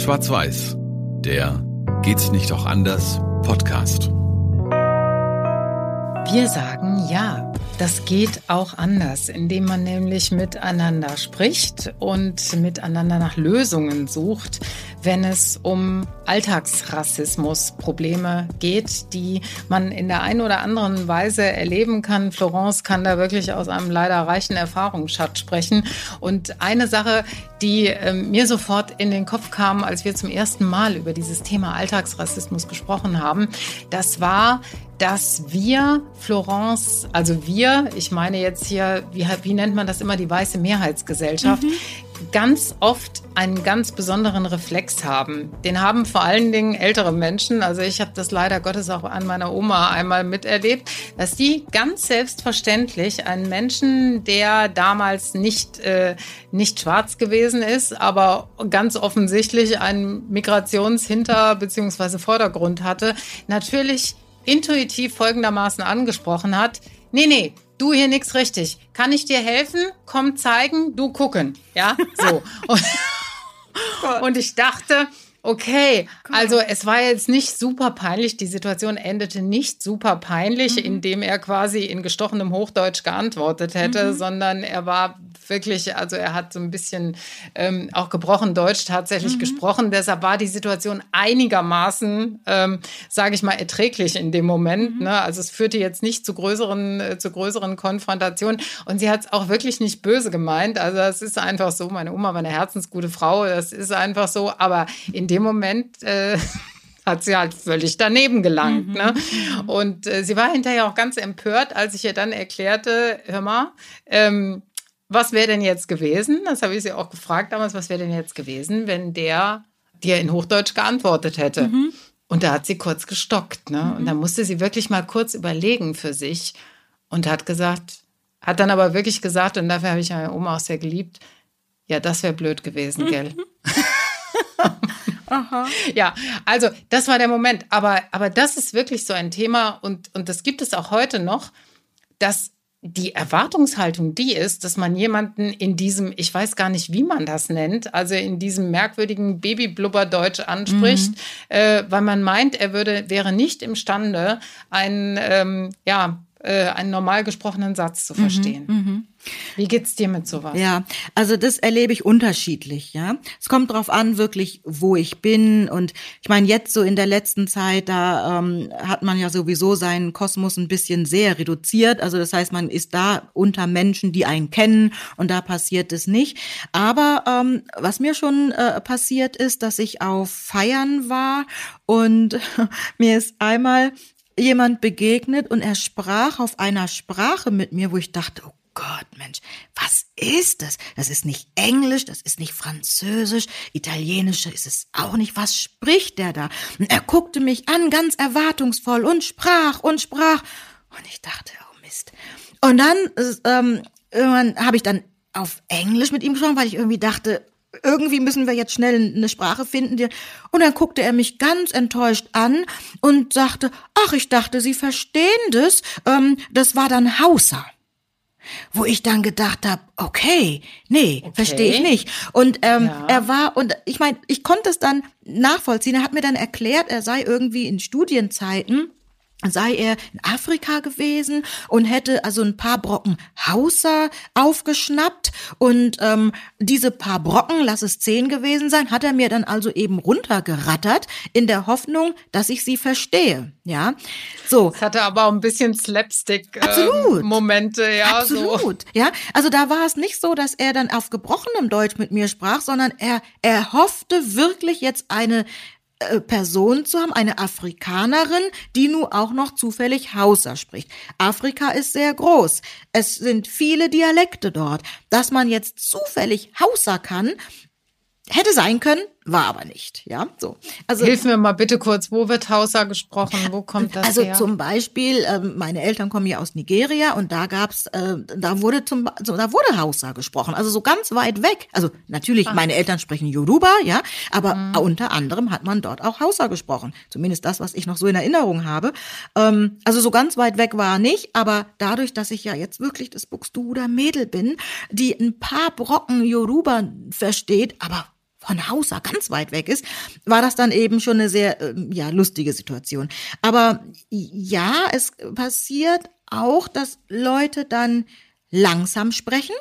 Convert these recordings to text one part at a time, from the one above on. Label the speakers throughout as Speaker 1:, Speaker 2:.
Speaker 1: Schwarz-Weiß, der Geht's nicht auch anders Podcast.
Speaker 2: Wir sagen ja. Das geht auch anders, indem man nämlich miteinander spricht und miteinander nach Lösungen sucht, wenn es um Alltagsrassismus Probleme geht, die man in der einen oder anderen Weise erleben kann. Florence kann da wirklich aus einem leider reichen Erfahrungsschatz sprechen. Und eine Sache, die äh, mir sofort in den Kopf kam, als wir zum ersten Mal über dieses Thema Alltagsrassismus gesprochen haben, das war, dass wir, Florence, also wir, ich meine jetzt hier, wie, wie nennt man das immer, die weiße Mehrheitsgesellschaft, mhm. ganz oft einen ganz besonderen Reflex haben. Den haben vor allen Dingen ältere Menschen, also ich habe das leider Gottes auch an meiner Oma einmal miterlebt, dass die ganz selbstverständlich einen Menschen, der damals nicht, äh, nicht schwarz gewesen ist, aber ganz offensichtlich einen Migrationshinter- bzw. Vordergrund hatte, natürlich intuitiv folgendermaßen angesprochen hat, nee, nee, du hier nix richtig. Kann ich dir helfen? Komm zeigen, du gucken. Ja, so. und, und ich dachte, Okay, also es war jetzt nicht super peinlich. Die Situation endete nicht super peinlich, mhm. indem er quasi in gestochenem Hochdeutsch geantwortet hätte, mhm. sondern er war wirklich, also er hat so ein bisschen ähm, auch gebrochen Deutsch tatsächlich mhm. gesprochen. Deshalb war die Situation einigermaßen, ähm, sage ich mal, erträglich in dem Moment. Mhm. Ne? Also es führte jetzt nicht zu größeren, äh, zu größeren Konfrontationen. Und sie hat es auch wirklich nicht böse gemeint. Also es ist einfach so. Meine Oma war eine herzensgute Frau. Das ist einfach so. Aber in dem Moment äh, hat sie halt völlig daneben gelangt. Mhm. Ne? Mhm. Und äh, sie war hinterher auch ganz empört, als ich ihr dann erklärte, hör mal, ähm, was wäre denn jetzt gewesen? Das habe ich sie auch gefragt damals, was wäre denn jetzt gewesen, wenn der dir in Hochdeutsch geantwortet hätte? Mhm. Und da hat sie kurz gestockt. Ne? Mhm. Und da musste sie wirklich mal kurz überlegen für sich und hat gesagt, hat dann aber wirklich gesagt, und dafür habe ich meine Oma auch sehr geliebt, ja, das wäre blöd gewesen, gell? Aha. Ja, also das war der Moment. Aber, aber das ist wirklich so ein Thema und, und das gibt es auch heute noch, dass die Erwartungshaltung die ist, dass man jemanden in diesem, ich weiß gar nicht, wie man das nennt, also in diesem merkwürdigen Babyblubberdeutsch anspricht, mhm. äh, weil man meint, er würde, wäre nicht imstande, ein, ähm, ja, einen normal gesprochenen Satz zu mhm, verstehen. Mhm, Wie geht's dir mit sowas?
Speaker 3: Ja, also das erlebe ich unterschiedlich, ja. Es kommt drauf an, wirklich, wo ich bin. Und ich meine, jetzt so in der letzten Zeit, da ähm, hat man ja sowieso seinen Kosmos ein bisschen sehr reduziert. Also das heißt, man ist da unter Menschen, die einen kennen und da passiert es nicht. Aber ähm, was mir schon äh, passiert ist, dass ich auf Feiern war und mir ist einmal jemand begegnet und er sprach auf einer Sprache mit mir, wo ich dachte, oh Gott, Mensch, was ist das? Das ist nicht Englisch, das ist nicht Französisch, Italienisch ist es auch nicht. Was spricht der da? Und er guckte mich an, ganz erwartungsvoll und sprach und sprach. Und ich dachte, oh Mist. Und dann ähm, habe ich dann auf Englisch mit ihm gesprochen, weil ich irgendwie dachte, irgendwie müssen wir jetzt schnell eine Sprache finden. Die und dann guckte er mich ganz enttäuscht an und sagte, ach, ich dachte, Sie verstehen das. Ähm, das war dann Hausa. Wo ich dann gedacht habe, okay, nee, okay. verstehe ich nicht. Und ähm, ja. er war, und ich meine, ich konnte es dann nachvollziehen. Er hat mir dann erklärt, er sei irgendwie in Studienzeiten sei er in Afrika gewesen und hätte also ein paar Brocken Hauser aufgeschnappt und ähm, diese paar Brocken, lass es zehn gewesen sein, hat er mir dann also eben runtergerattert in der Hoffnung, dass ich sie verstehe. Ja, so.
Speaker 2: Es hatte aber auch ein bisschen Slapstick-Momente, ähm, ja.
Speaker 3: Absolut, so. ja. Also da war es nicht so, dass er dann auf gebrochenem Deutsch mit mir sprach, sondern er, er hoffte wirklich jetzt eine Person zu haben, eine Afrikanerin, die nun auch noch zufällig Hausa spricht. Afrika ist sehr groß. Es sind viele Dialekte dort. Dass man jetzt zufällig Hausa kann, hätte sein können, war aber nicht, ja, so.
Speaker 2: Also hilf mir mal bitte kurz, wo wird Hausa gesprochen? Wo kommt das
Speaker 3: also
Speaker 2: her?
Speaker 3: Also zum Beispiel, ähm, meine Eltern kommen ja aus Nigeria und da gab's, äh, da wurde zum, so, da wurde Hausa gesprochen, also so ganz weit weg. Also natürlich, Ach. meine Eltern sprechen Yoruba, ja, aber mhm. unter anderem hat man dort auch Hausa gesprochen. Zumindest das, was ich noch so in Erinnerung habe. Ähm, also so ganz weit weg war nicht, aber dadurch, dass ich ja jetzt wirklich das Buxtehuder Mädel bin, die ein paar Brocken Yoruba versteht, aber von Hausa ganz weit weg ist, war das dann eben schon eine sehr äh, ja lustige Situation. Aber ja, es passiert auch, dass Leute dann langsam sprechen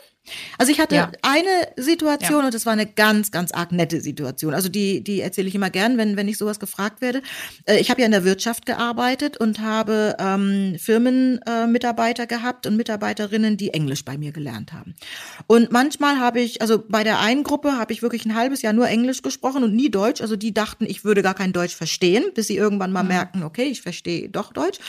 Speaker 3: also ich hatte ja. eine Situation ja. und das war eine ganz, ganz arg nette Situation. Also die, die erzähle ich immer gern, wenn, wenn ich sowas gefragt werde. Äh, ich habe ja in der Wirtschaft gearbeitet und habe ähm, Firmenmitarbeiter äh, gehabt und Mitarbeiterinnen, die Englisch bei mir gelernt haben. Und manchmal habe ich, also bei der einen Gruppe habe ich wirklich ein halbes Jahr nur Englisch gesprochen und nie Deutsch. Also die dachten, ich würde gar kein Deutsch verstehen, bis sie irgendwann mal mhm. merken, okay, ich verstehe doch Deutsch.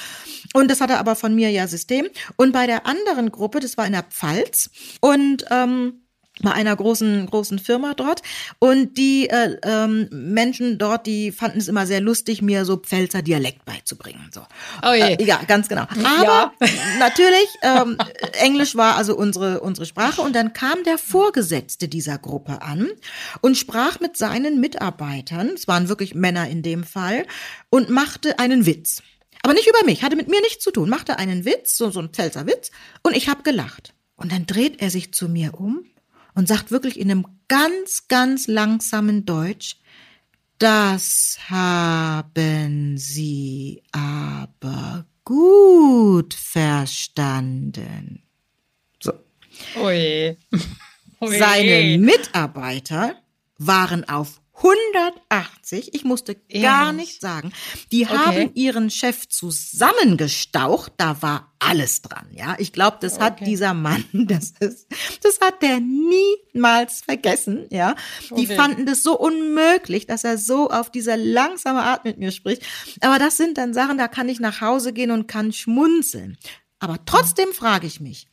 Speaker 3: Und das hatte aber von mir ja System. Und bei der anderen Gruppe, das war in der Pfalz und und ähm, bei einer großen großen Firma dort und die äh, ähm, Menschen dort, die fanden es immer sehr lustig, mir so Pfälzer Dialekt beizubringen. So,
Speaker 2: oh je.
Speaker 3: Äh, ja, ganz genau. Aber ja. natürlich ähm, Englisch war also unsere unsere Sprache und dann kam der Vorgesetzte dieser Gruppe an und sprach mit seinen Mitarbeitern, es waren wirklich Männer in dem Fall, und machte einen Witz. Aber nicht über mich, hatte mit mir nichts zu tun, machte einen Witz, so, so ein Pfälzer Witz, und ich habe gelacht. Und dann dreht er sich zu mir um und sagt wirklich in einem ganz, ganz langsamen Deutsch, das haben Sie aber gut verstanden. So.
Speaker 2: Oje.
Speaker 3: Oje. Seine Mitarbeiter waren auf 180, ich musste gar ja. nicht sagen. Die okay. haben ihren Chef zusammengestaucht, da war alles dran, ja. Ich glaube, das okay. hat dieser Mann, das ist, das hat der niemals vergessen, ja. Die okay. fanden das so unmöglich, dass er so auf dieser langsame Art mit mir spricht. Aber das sind dann Sachen, da kann ich nach Hause gehen und kann schmunzeln. Aber trotzdem frage ich mich,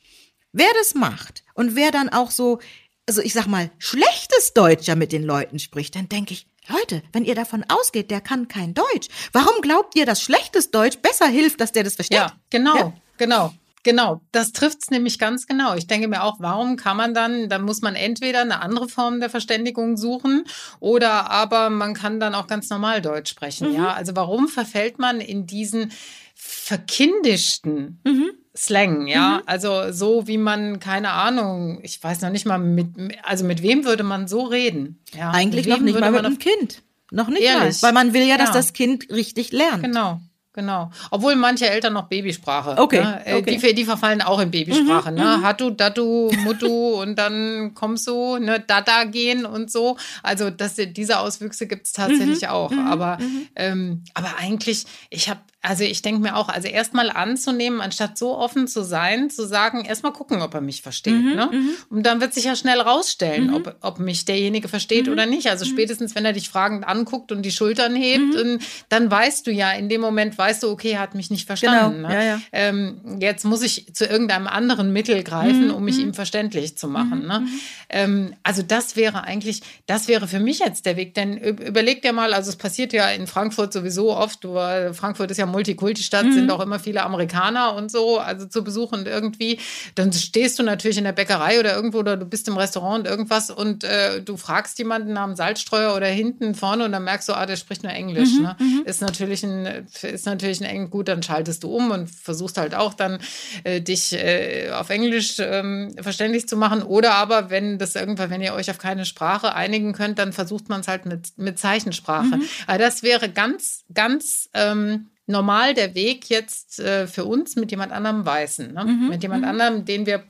Speaker 3: wer das macht und wer dann auch so also ich sag mal, schlechtes Deutsch ja mit den Leuten spricht, dann denke ich, Leute, wenn ihr davon ausgeht, der kann kein Deutsch, warum glaubt ihr, dass schlechtes Deutsch besser hilft, dass der das versteht?
Speaker 2: Ja, genau, ja? genau. Genau, das trifft's nämlich ganz genau. Ich denke mir auch, warum kann man dann, dann muss man entweder eine andere Form der Verständigung suchen oder aber man kann dann auch ganz normal Deutsch sprechen. Mhm. Ja, also warum verfällt man in diesen verkindischten mhm. Slang, ja. Mhm. Also so wie man, keine Ahnung, ich weiß noch nicht mal, mit, also mit wem würde man so reden?
Speaker 3: Ja, Eigentlich noch nicht mal mit einem Kind. Noch nicht ehrlich? mal. Weil man will ja, dass ja. das Kind richtig lernt.
Speaker 2: Genau. Genau. Obwohl manche Eltern noch Babysprache.
Speaker 3: Okay.
Speaker 2: Ne? Äh, okay. Die, die, verfallen auch in Babysprache. Mhm, ne? Mhm. Hatu, Datu, Mutu und dann kommst du, ne, Dada gehen und so. Also das, diese Auswüchse gibt es tatsächlich mhm, auch. Mhm, aber, mhm. ähm, aber eigentlich, ich habe also ich denke mir auch, also erstmal anzunehmen, anstatt so offen zu sein, zu sagen, erstmal gucken, ob er mich versteht. Mhm, ne? Mhm. Und dann wird sich ja schnell rausstellen, mhm. ob, ob mich derjenige versteht mhm. oder nicht. Also mhm. spätestens, wenn er dich fragend anguckt und die Schultern hebt, mhm. dann weißt du ja, in dem Moment weißt du, okay, er hat mich nicht verstanden.
Speaker 3: Genau. Ne? Ja, ja.
Speaker 2: Ähm, jetzt muss ich zu irgendeinem anderen Mittel greifen, um mich ihm verständlich zu machen. Ne? Ähm, also das wäre eigentlich, das wäre für mich jetzt der Weg. Denn überleg dir mal, also es passiert ja in Frankfurt sowieso oft, du, Frankfurt ist ja Multikulti-Stadt, mhm. sind auch immer viele Amerikaner und so, also zu Besuch und irgendwie, dann stehst du natürlich in der Bäckerei oder irgendwo oder du bist im Restaurant und irgendwas und äh, du fragst jemanden nach einem Salzstreuer oder hinten vorne und dann merkst du, ah, der spricht nur Englisch. Mhm. Ne? Mhm. Ist natürlich ein, ist natürlich ein Englisch, gut, dann schaltest du um und versuchst halt auch dann äh, dich äh, auf Englisch ähm, verständlich zu machen. Oder aber, wenn das irgendwann, wenn ihr euch auf keine Sprache einigen könnt, dann versucht man es halt mit, mit Zeichensprache. Mhm. Aber das wäre ganz, ganz ähm, normal der Weg jetzt äh, für uns mit jemand anderem Weißen, ne? mhm. mit jemand mhm. anderem, den wir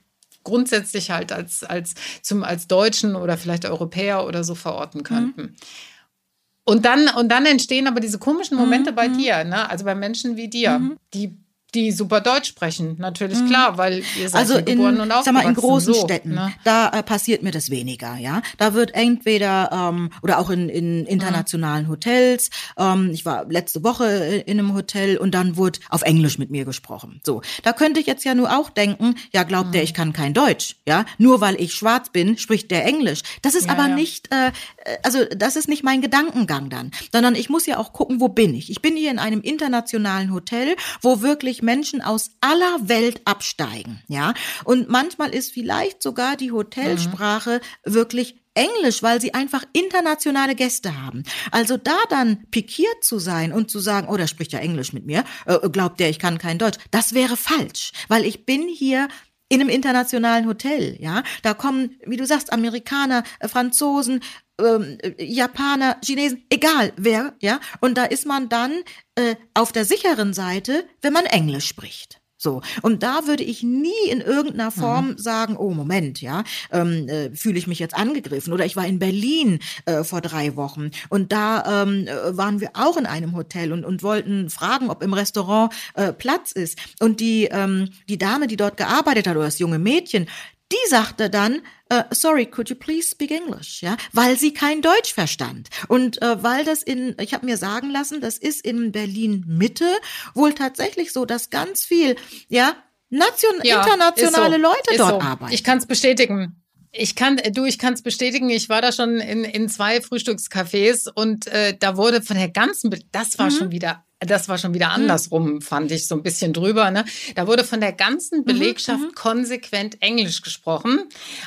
Speaker 2: grundsätzlich halt als, als, zum, als Deutschen oder vielleicht Europäer oder so verorten könnten. Mhm. Und dann, und dann entstehen aber diese komischen Momente mhm. bei mhm. dir, ne? also bei Menschen wie dir, mhm. die die super Deutsch sprechen, natürlich mhm. klar, weil ihr seid
Speaker 3: also
Speaker 2: in, geboren und
Speaker 3: aufgewachsen. Sag mal, in großen so, Städten, ne? da äh, passiert mir das weniger, ja. Da wird entweder ähm, oder auch in, in internationalen mhm. Hotels. Ähm, ich war letzte Woche in einem Hotel und dann wurde auf Englisch mit mir gesprochen. So, da könnte ich jetzt ja nur auch denken, ja, glaubt mhm. der, ich kann kein Deutsch, ja? Nur weil ich schwarz bin, spricht der Englisch. Das ist ja, aber ja. nicht, äh, also das ist nicht mein Gedankengang dann, sondern ich muss ja auch gucken, wo bin ich. Ich bin hier in einem internationalen Hotel, wo wirklich Menschen aus aller Welt absteigen, ja. Und manchmal ist vielleicht sogar die Hotelsprache mhm. wirklich Englisch, weil sie einfach internationale Gäste haben. Also da dann pikiert zu sein und zu sagen, oh, der spricht ja Englisch mit mir, äh, glaubt der, ich kann kein Deutsch, das wäre falsch, weil ich bin hier in einem internationalen Hotel, ja. Da kommen, wie du sagst, Amerikaner, äh, Franzosen, ähm, Japaner, Chinesen, egal wer, ja. Und da ist man dann äh, auf der sicheren Seite, wenn man Englisch spricht. So. Und da würde ich nie in irgendeiner mhm. Form mhm. sagen, oh Moment, ja, ähm, äh, fühle ich mich jetzt angegriffen. Oder ich war in Berlin äh, vor drei Wochen und da ähm, äh, waren wir auch in einem Hotel und, und wollten fragen, ob im Restaurant äh, Platz ist. Und die, ähm, die Dame, die dort gearbeitet hat, oder das junge Mädchen, die sagte dann, uh, sorry, could you please speak English? Ja, weil sie kein Deutsch verstand. Und uh, weil das in, ich habe mir sagen lassen, das ist in Berlin Mitte wohl tatsächlich so, dass ganz viel, ja, nation ja, internationale so, Leute dort so. arbeiten.
Speaker 2: Ich kann es bestätigen. Ich kann, du, ich kann es bestätigen. Ich war da schon in, in zwei Frühstückscafés und äh, da wurde von der ganzen, das war mhm. schon wieder das war schon wieder hm. andersrum, fand ich so ein bisschen drüber. Ne? Da wurde von der ganzen mhm, Belegschaft mhm, konsequent Englisch gesprochen.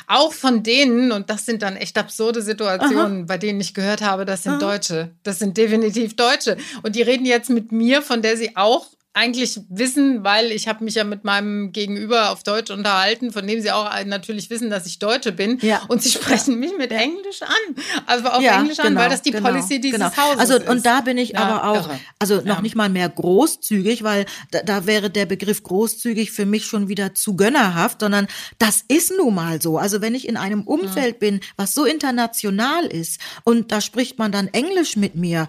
Speaker 2: Auch von denen, und das sind dann echt absurde Situationen, Aha. bei denen ich gehört habe, das sind Aha. Deutsche. Das sind definitiv Deutsche. Und die reden jetzt mit mir, von der sie auch eigentlich wissen, weil ich habe mich ja mit meinem Gegenüber auf Deutsch unterhalten, von dem sie auch natürlich wissen, dass ich Deutsche bin. Ja. Und sie sprechen mich mit Englisch an. Also auf ja, Englisch genau, an, weil das die genau, Policy dieses genau. Hauses
Speaker 3: also, ist. Und da bin ich ja, aber auch, irre. also noch ja. nicht mal mehr großzügig, weil da, da wäre der Begriff großzügig für mich schon wieder zu gönnerhaft, sondern das ist nun mal so. Also wenn ich in einem Umfeld bin, was so international ist und da spricht man dann Englisch mit mir,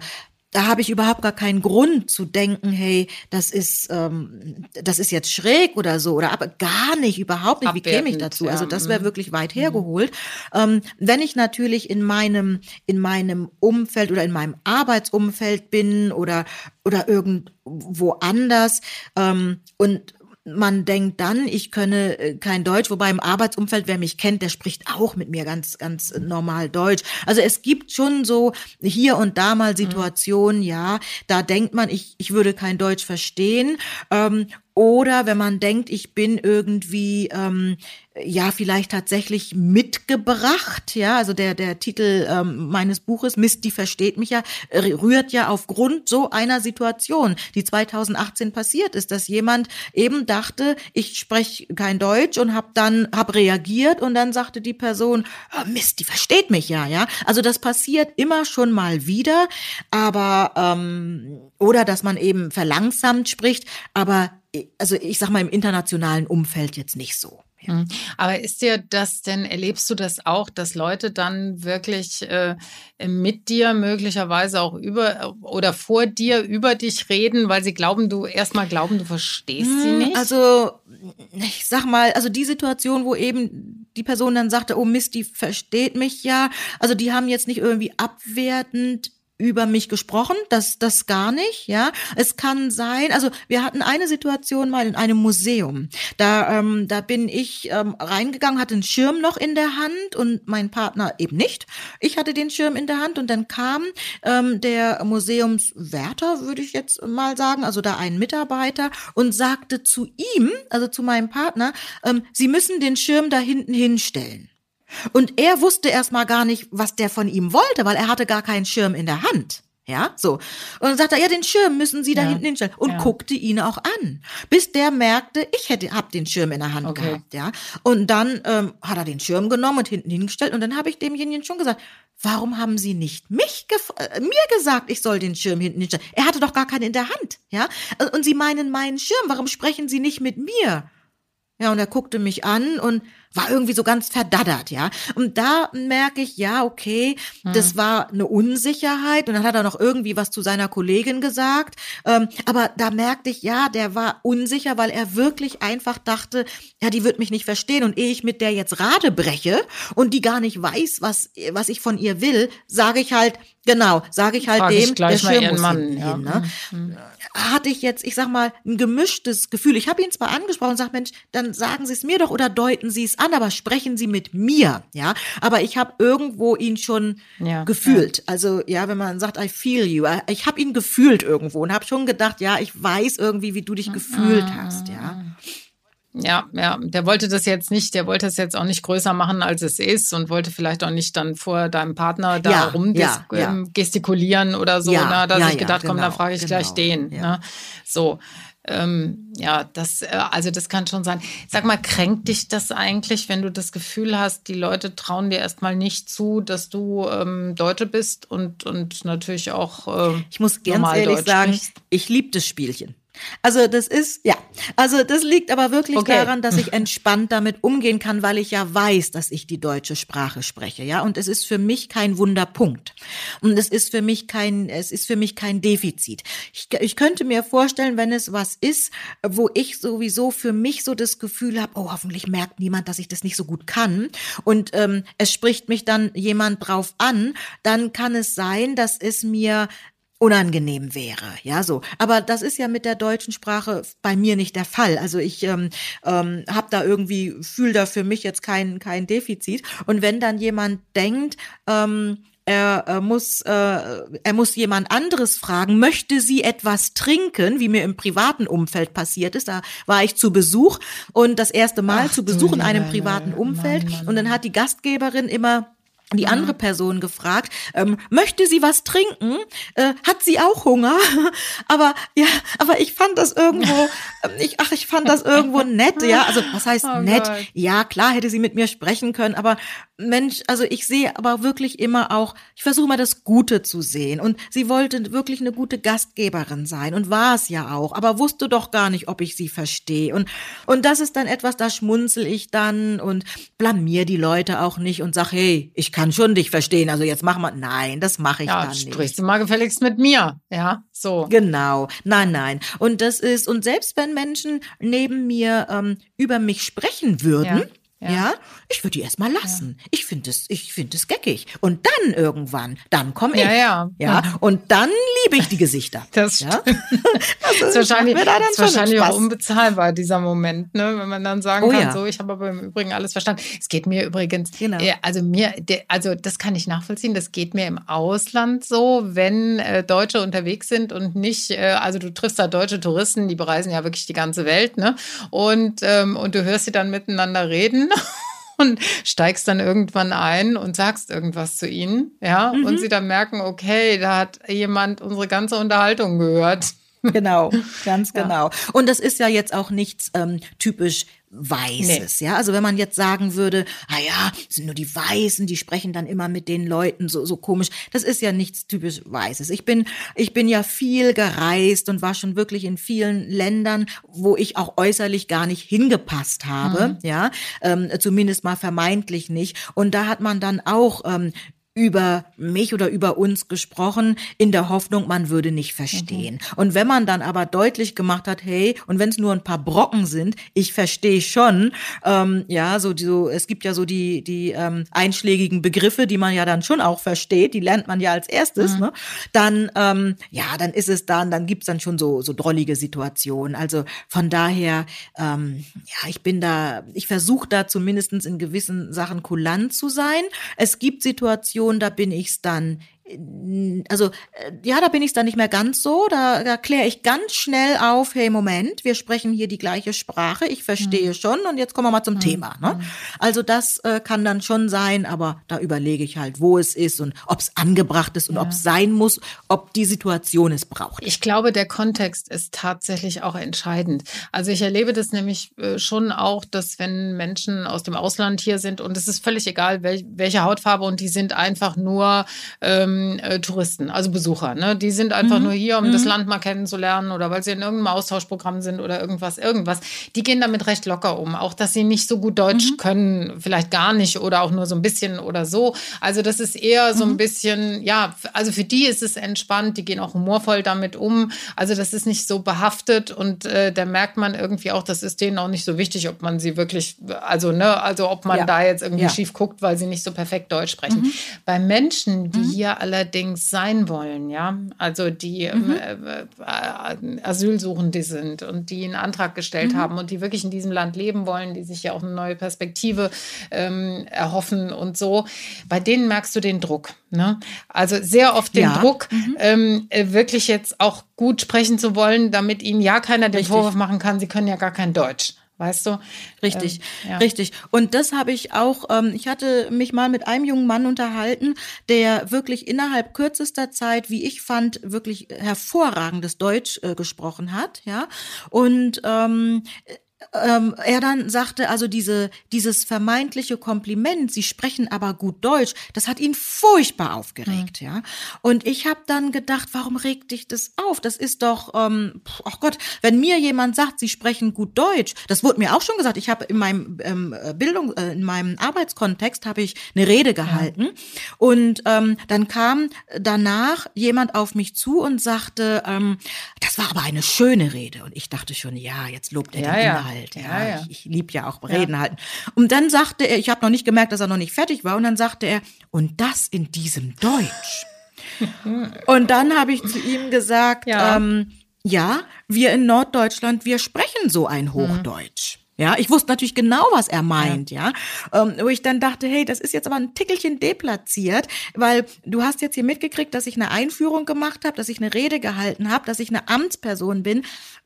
Speaker 3: da habe ich überhaupt gar keinen Grund zu denken, hey, das ist, ähm, das ist jetzt schräg oder so, oder aber gar nicht, überhaupt nicht. Wie käme ich dazu? Also das wäre mhm. wirklich weit mhm. hergeholt. Ähm, wenn ich natürlich in meinem, in meinem Umfeld oder in meinem Arbeitsumfeld bin oder, oder irgendwo anders ähm, und man denkt dann, ich könne äh, kein Deutsch, wobei im Arbeitsumfeld, wer mich kennt, der spricht auch mit mir ganz, ganz normal Deutsch. Also es gibt schon so hier und da mal mhm. Situationen, mhm. ja, da denkt man, ich, ich würde kein Deutsch verstehen. Ähm, oder wenn man denkt, ich bin irgendwie ähm, ja vielleicht tatsächlich mitgebracht, ja, also der der Titel ähm, meines Buches Mist, die versteht mich ja, rührt ja aufgrund so einer Situation, die 2018 passiert ist, dass jemand eben dachte, ich spreche kein Deutsch und habe dann hab reagiert und dann sagte die Person, oh Mist, die versteht mich ja, ja. Also das passiert immer schon mal wieder, aber ähm, oder dass man eben verlangsamt spricht, aber also ich sag mal im internationalen Umfeld jetzt nicht so.
Speaker 2: Ja. Mhm. Aber ist dir das denn, erlebst du das auch, dass Leute dann wirklich äh, mit dir möglicherweise auch über oder vor dir über dich reden, weil sie glauben, du erstmal glauben, du verstehst hm, sie nicht?
Speaker 3: Also, ich sag mal, also die Situation, wo eben die Person dann sagte, oh Mist, die versteht mich ja. Also die haben jetzt nicht irgendwie abwertend über mich gesprochen, das, das gar nicht, ja. Es kann sein, also wir hatten eine Situation mal in einem Museum. Da, ähm, da bin ich ähm, reingegangen, hatte einen Schirm noch in der Hand und mein Partner eben nicht. Ich hatte den Schirm in der Hand und dann kam ähm, der Museumswärter, würde ich jetzt mal sagen, also da ein Mitarbeiter und sagte zu ihm, also zu meinem Partner, ähm, Sie müssen den Schirm da hinten hinstellen. Und er wusste erstmal gar nicht, was der von ihm wollte, weil er hatte gar keinen Schirm in der Hand. Ja, so. Und dann sagt er, ja, den Schirm müssen Sie da ja. hinten hinstellen. Und ja. guckte ihn auch an. Bis der merkte, ich hätte, hab den Schirm in der Hand okay. gehabt, ja. Und dann ähm, hat er den Schirm genommen und hinten hingestellt. Und dann habe ich demjenigen schon gesagt, warum haben Sie nicht mich äh, mir gesagt, ich soll den Schirm hinten hinstellen? Er hatte doch gar keinen in der Hand, ja. Und Sie meinen meinen Schirm, warum sprechen Sie nicht mit mir? Ja, und er guckte mich an und war irgendwie so ganz verdaddert, ja. Und da merke ich, ja, okay, hm. das war eine Unsicherheit. Und dann hat er noch irgendwie was zu seiner Kollegin gesagt. Ähm, aber da merkte ich, ja, der war unsicher, weil er wirklich einfach dachte, ja, die wird mich nicht verstehen. Und ehe ich mit der jetzt Rade breche und die gar nicht weiß, was, was ich von ihr will, sage ich halt, genau, sage ich halt Frag dem, ich der Schirm muss Mann, hin, ja. ne? Mhm hatte ich jetzt, ich sag mal, ein gemischtes Gefühl. Ich habe ihn zwar angesprochen und sag, Mensch, dann sagen Sie es mir doch oder deuten Sie es an, aber sprechen Sie mit mir, ja. Aber ich habe irgendwo ihn schon ja, gefühlt. Ja. Also ja, wenn man sagt, I feel you, ich habe ihn gefühlt irgendwo und habe schon gedacht, ja, ich weiß irgendwie, wie du dich gefühlt hast, ja.
Speaker 2: Ja, ja, der wollte das jetzt nicht, der wollte es jetzt auch nicht größer machen, als es ist und wollte vielleicht auch nicht dann vor deinem Partner da ja, rum ja, ja. gestikulieren oder so. Ne? Da ja, ich gedacht, komm, genau, dann frage ich genau, gleich den. Ne? So. Ähm, ja, das, äh, also das kann schon sein. Sag mal, kränkt dich das eigentlich, wenn du das Gefühl hast, die Leute trauen dir erstmal nicht zu, dass du ähm, Deutsche bist und, und natürlich auch.
Speaker 3: Äh, ich muss ganz ehrlich Deutsch sagen, sprichst? ich liebe das Spielchen. Also das ist, ja, also das liegt aber wirklich okay. daran, dass ich entspannt damit umgehen kann, weil ich ja weiß, dass ich die deutsche Sprache spreche, ja. Und es ist für mich kein Wunderpunkt. Und es ist für mich kein, es ist für mich kein Defizit. Ich, ich könnte mir vorstellen, wenn es was ist, wo ich sowieso für mich so das Gefühl habe, oh, hoffentlich merkt niemand, dass ich das nicht so gut kann. Und ähm, es spricht mich dann jemand drauf an, dann kann es sein, dass es mir unangenehm wäre. Ja, so. Aber das ist ja mit der deutschen Sprache bei mir nicht der Fall. Also ich ähm, ähm, habe da irgendwie, fühle da für mich jetzt kein, kein Defizit. Und wenn dann jemand denkt, ähm, er, er muss äh, er muss jemand anderes fragen, möchte sie etwas trinken, wie mir im privaten Umfeld passiert ist. Da war ich zu Besuch und das erste Mal Ach, zu Besuch in einem privaten Umfeld Mann, Mann. und dann hat die Gastgeberin immer die andere Person gefragt, ähm, möchte sie was trinken? Äh, hat sie auch Hunger? aber ja, aber ich fand das irgendwo, ähm, ich, ach, ich fand das irgendwo nett, ja. Also was heißt oh nett? Gott. Ja, klar hätte sie mit mir sprechen können, aber Mensch, also ich sehe aber wirklich immer auch, ich versuche mal das Gute zu sehen. Und sie wollte wirklich eine gute Gastgeberin sein und war es ja auch, aber wusste doch gar nicht, ob ich sie verstehe. Und, und das ist dann etwas, da schmunzel ich dann und blamier die Leute auch nicht und sag, hey, ich kann schon dich verstehen, also jetzt mach mal. Nein, das mache ich ja, dann nicht.
Speaker 2: Sprichst du mal gefälligst mit mir, ja, so.
Speaker 3: Genau, nein, nein. Und das ist, und selbst wenn Menschen neben mir ähm, über mich sprechen würden, ja ja. ja? Ich würde die erstmal lassen. Ja. Ich finde es, ich finde es geckig. Und dann irgendwann, dann komme ich.
Speaker 2: Ja, ja.
Speaker 3: Ja. Und dann liebe ich die Gesichter.
Speaker 2: Das
Speaker 3: ja?
Speaker 2: das ist, wahrscheinlich, da ist wahrscheinlich auch unbezahlbar, dieser Moment, ne? Wenn man dann sagen oh, kann, ja. so, ich habe aber im Übrigen alles verstanden. Es geht mir übrigens, genau. Äh, also mir, also das kann ich nachvollziehen, das geht mir im Ausland so, wenn äh, Deutsche unterwegs sind und nicht, äh, also du triffst da deutsche Touristen, die bereisen ja wirklich die ganze Welt, ne? Und, ähm, und du hörst sie dann miteinander reden und steigst dann irgendwann ein und sagst irgendwas zu ihnen, ja, mhm. und sie dann merken, okay, da hat jemand unsere ganze Unterhaltung gehört.
Speaker 3: Genau, ganz genau. Ja. Und das ist ja jetzt auch nichts ähm, typisch Weißes, nee. ja. Also wenn man jetzt sagen würde, ah ja, sind nur die Weißen, die sprechen dann immer mit den Leuten so, so komisch. Das ist ja nichts typisch Weißes. Ich bin, ich bin ja viel gereist und war schon wirklich in vielen Ländern, wo ich auch äußerlich gar nicht hingepasst habe, mhm. ja. Ähm, zumindest mal vermeintlich nicht. Und da hat man dann auch ähm, über mich oder über uns gesprochen, in der Hoffnung, man würde nicht verstehen. Mhm. Und wenn man dann aber deutlich gemacht hat, hey, und wenn es nur ein paar Brocken sind, ich verstehe schon, ähm, ja, so, so, es gibt ja so die, die ähm, einschlägigen Begriffe, die man ja dann schon auch versteht, die lernt man ja als erstes, mhm. ne? Dann, ähm, ja, dann ist es dann, dann gibt's dann schon so, so drollige Situationen. Also von daher, ähm, ja, ich bin da, ich versuche da zumindestens in gewissen Sachen kulant zu sein. Es gibt Situationen, Situation, da bin ich's dann also äh, ja, da bin ich dann nicht mehr ganz so. Da, da kläre ich ganz schnell auf, hey, Moment, wir sprechen hier die gleiche Sprache, ich verstehe mhm. schon und jetzt kommen wir mal zum mhm. Thema. Ne? Also das äh, kann dann schon sein, aber da überlege ich halt, wo es ist und ob es angebracht ist und ja. ob es sein muss, ob die Situation es braucht.
Speaker 2: Ich glaube, der Kontext ist tatsächlich auch entscheidend. Also ich erlebe das nämlich äh, schon auch, dass wenn Menschen aus dem Ausland hier sind und es ist völlig egal, welch, welche Hautfarbe und die sind einfach nur ähm, äh, Touristen, also Besucher. Ne? Die sind einfach mhm. nur hier, um mhm. das Land mal kennenzulernen oder weil sie in irgendeinem Austauschprogramm sind oder irgendwas, irgendwas. Die gehen damit recht locker um. Auch, dass sie nicht so gut Deutsch mhm. können, vielleicht gar nicht oder auch nur so ein bisschen oder so. Also das ist eher so ein mhm. bisschen, ja, also für die ist es entspannt. Die gehen auch humorvoll damit um. Also das ist nicht so behaftet und äh, da merkt man irgendwie auch, das ist denen auch nicht so wichtig, ob man sie wirklich, also ne, also ob man ja. da jetzt irgendwie ja. schief guckt, weil sie nicht so perfekt Deutsch sprechen. Mhm. Bei Menschen, die mhm. hier allerdings sein wollen, ja, also die ähm, mhm. äh, äh, Asylsuchende sind und die einen Antrag gestellt mhm. haben und die wirklich in diesem Land leben wollen, die sich ja auch eine neue Perspektive ähm, erhoffen und so, bei denen merkst du den Druck. Ne? Also sehr oft den ja. Druck, mhm. ähm, äh, wirklich jetzt auch gut sprechen zu wollen, damit ihnen ja keiner den Richtig. Vorwurf machen kann, sie können ja gar kein Deutsch. Weißt du?
Speaker 3: Richtig, ähm, ja. richtig. Und das habe ich auch, ähm, ich hatte mich mal mit einem jungen Mann unterhalten, der wirklich innerhalb kürzester Zeit, wie ich fand, wirklich hervorragendes Deutsch äh, gesprochen hat, ja. Und ähm, ähm, er dann sagte, also diese, dieses vermeintliche Kompliment, Sie sprechen aber gut Deutsch, das hat ihn furchtbar aufgeregt, mhm. ja. Und ich habe dann gedacht, warum regt dich das auf? Das ist doch, ähm, ach Gott, wenn mir jemand sagt, Sie sprechen gut Deutsch, das wurde mir auch schon gesagt. Ich habe in meinem ähm, Bildung, äh, in meinem Arbeitskontext habe ich eine Rede gehalten ja. und ähm, dann kam danach jemand auf mich zu und sagte, ähm, das war aber eine schöne Rede. Und ich dachte schon, ja, jetzt lobt er ja, den Inhalt halt. Ja, ja. ja. Ich, ich liebe ja auch Reden halten. Und dann sagte er, ich habe noch nicht gemerkt, dass er noch nicht fertig war. Und dann sagte er, und das in diesem Deutsch. und dann habe ich zu ihm gesagt, ja. Ähm, ja, wir in Norddeutschland, wir sprechen so ein mhm. Hochdeutsch. Mhm. Ja, ich wusste natürlich genau, was er meint, ja. ja. Ähm, wo ich dann dachte, hey, das ist jetzt aber ein Tickelchen deplatziert, weil du hast jetzt hier mitgekriegt, dass ich eine Einführung gemacht habe, dass ich eine Rede gehalten habe, dass ich eine Amtsperson bin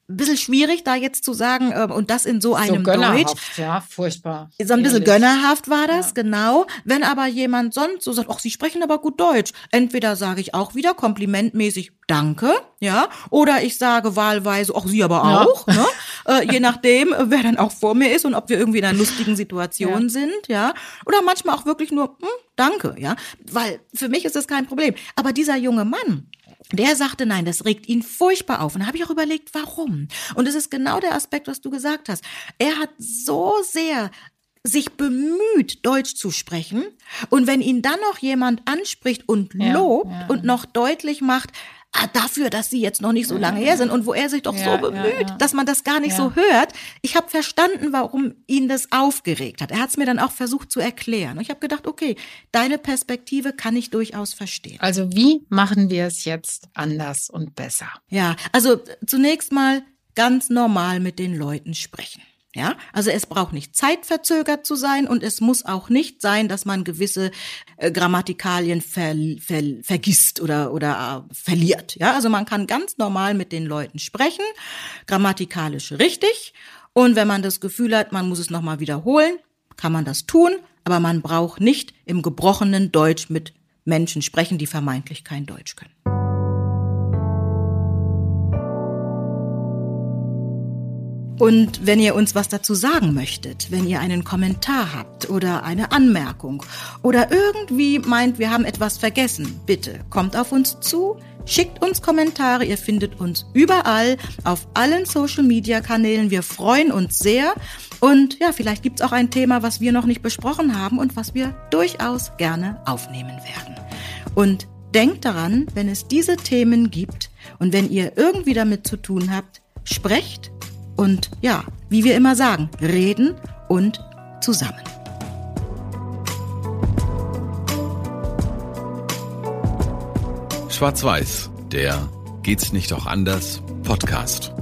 Speaker 3: ein bisschen schwierig, da jetzt zu sagen, äh, und das in so einem so Deutsch.
Speaker 2: Ja, furchtbar.
Speaker 3: So ein bisschen gönnerhaft war das, ja. genau. Wenn aber jemand sonst so sagt, ach, Sie sprechen aber gut Deutsch, entweder sage ich auch wieder komplimentmäßig Danke, ja, oder ich sage wahlweise, ach, Sie aber auch, ja. ne? äh, je nachdem, wer dann auch vor mir ist und ob wir irgendwie in einer lustigen Situation ja. sind, ja. Oder manchmal auch wirklich nur, hm, Danke, ja. Weil für mich ist das kein Problem. Aber dieser junge Mann, der sagte, nein, das regt ihn furchtbar auf. Und da habe ich auch überlegt, warum. Und es ist genau der Aspekt, was du gesagt hast. Er hat so sehr sich bemüht, Deutsch zu sprechen. Und wenn ihn dann noch jemand anspricht und lobt ja, ja. und noch deutlich macht, ah, dafür, dass sie jetzt noch nicht so lange her sind und wo er sich doch so bemüht, dass man das gar nicht so hört. Ich habe verstanden, warum ihn das aufgeregt hat. Er hat es mir dann auch versucht zu erklären. Und ich habe gedacht, okay, deine Perspektive kann ich durchaus verstehen.
Speaker 2: Also wie machen wir es jetzt anders und besser?
Speaker 3: Ja, also zunächst mal ganz normal mit den Leuten sprechen. Ja, also es braucht nicht zeitverzögert zu sein und es muss auch nicht sein, dass man gewisse äh, Grammatikalien ver, ver, vergisst oder, oder äh, verliert. Ja, also man kann ganz normal mit den Leuten sprechen, grammatikalisch richtig. Und wenn man das Gefühl hat, man muss es nochmal wiederholen, kann man das tun, aber man braucht nicht im gebrochenen Deutsch mit Menschen sprechen, die vermeintlich kein Deutsch können. Und wenn ihr uns was dazu sagen möchtet, wenn ihr einen Kommentar habt oder eine Anmerkung oder irgendwie meint, wir haben etwas vergessen, bitte kommt auf uns zu, schickt uns Kommentare, ihr findet uns überall auf allen Social-Media-Kanälen. Wir freuen uns sehr und ja, vielleicht gibt's auch ein Thema, was wir noch nicht besprochen haben und was wir durchaus gerne aufnehmen werden. Und denkt daran, wenn es diese Themen gibt und wenn ihr irgendwie damit zu tun habt, sprecht und ja, wie wir immer sagen, reden und zusammen.
Speaker 1: Schwarz-Weiß, der Geht's nicht auch anders Podcast.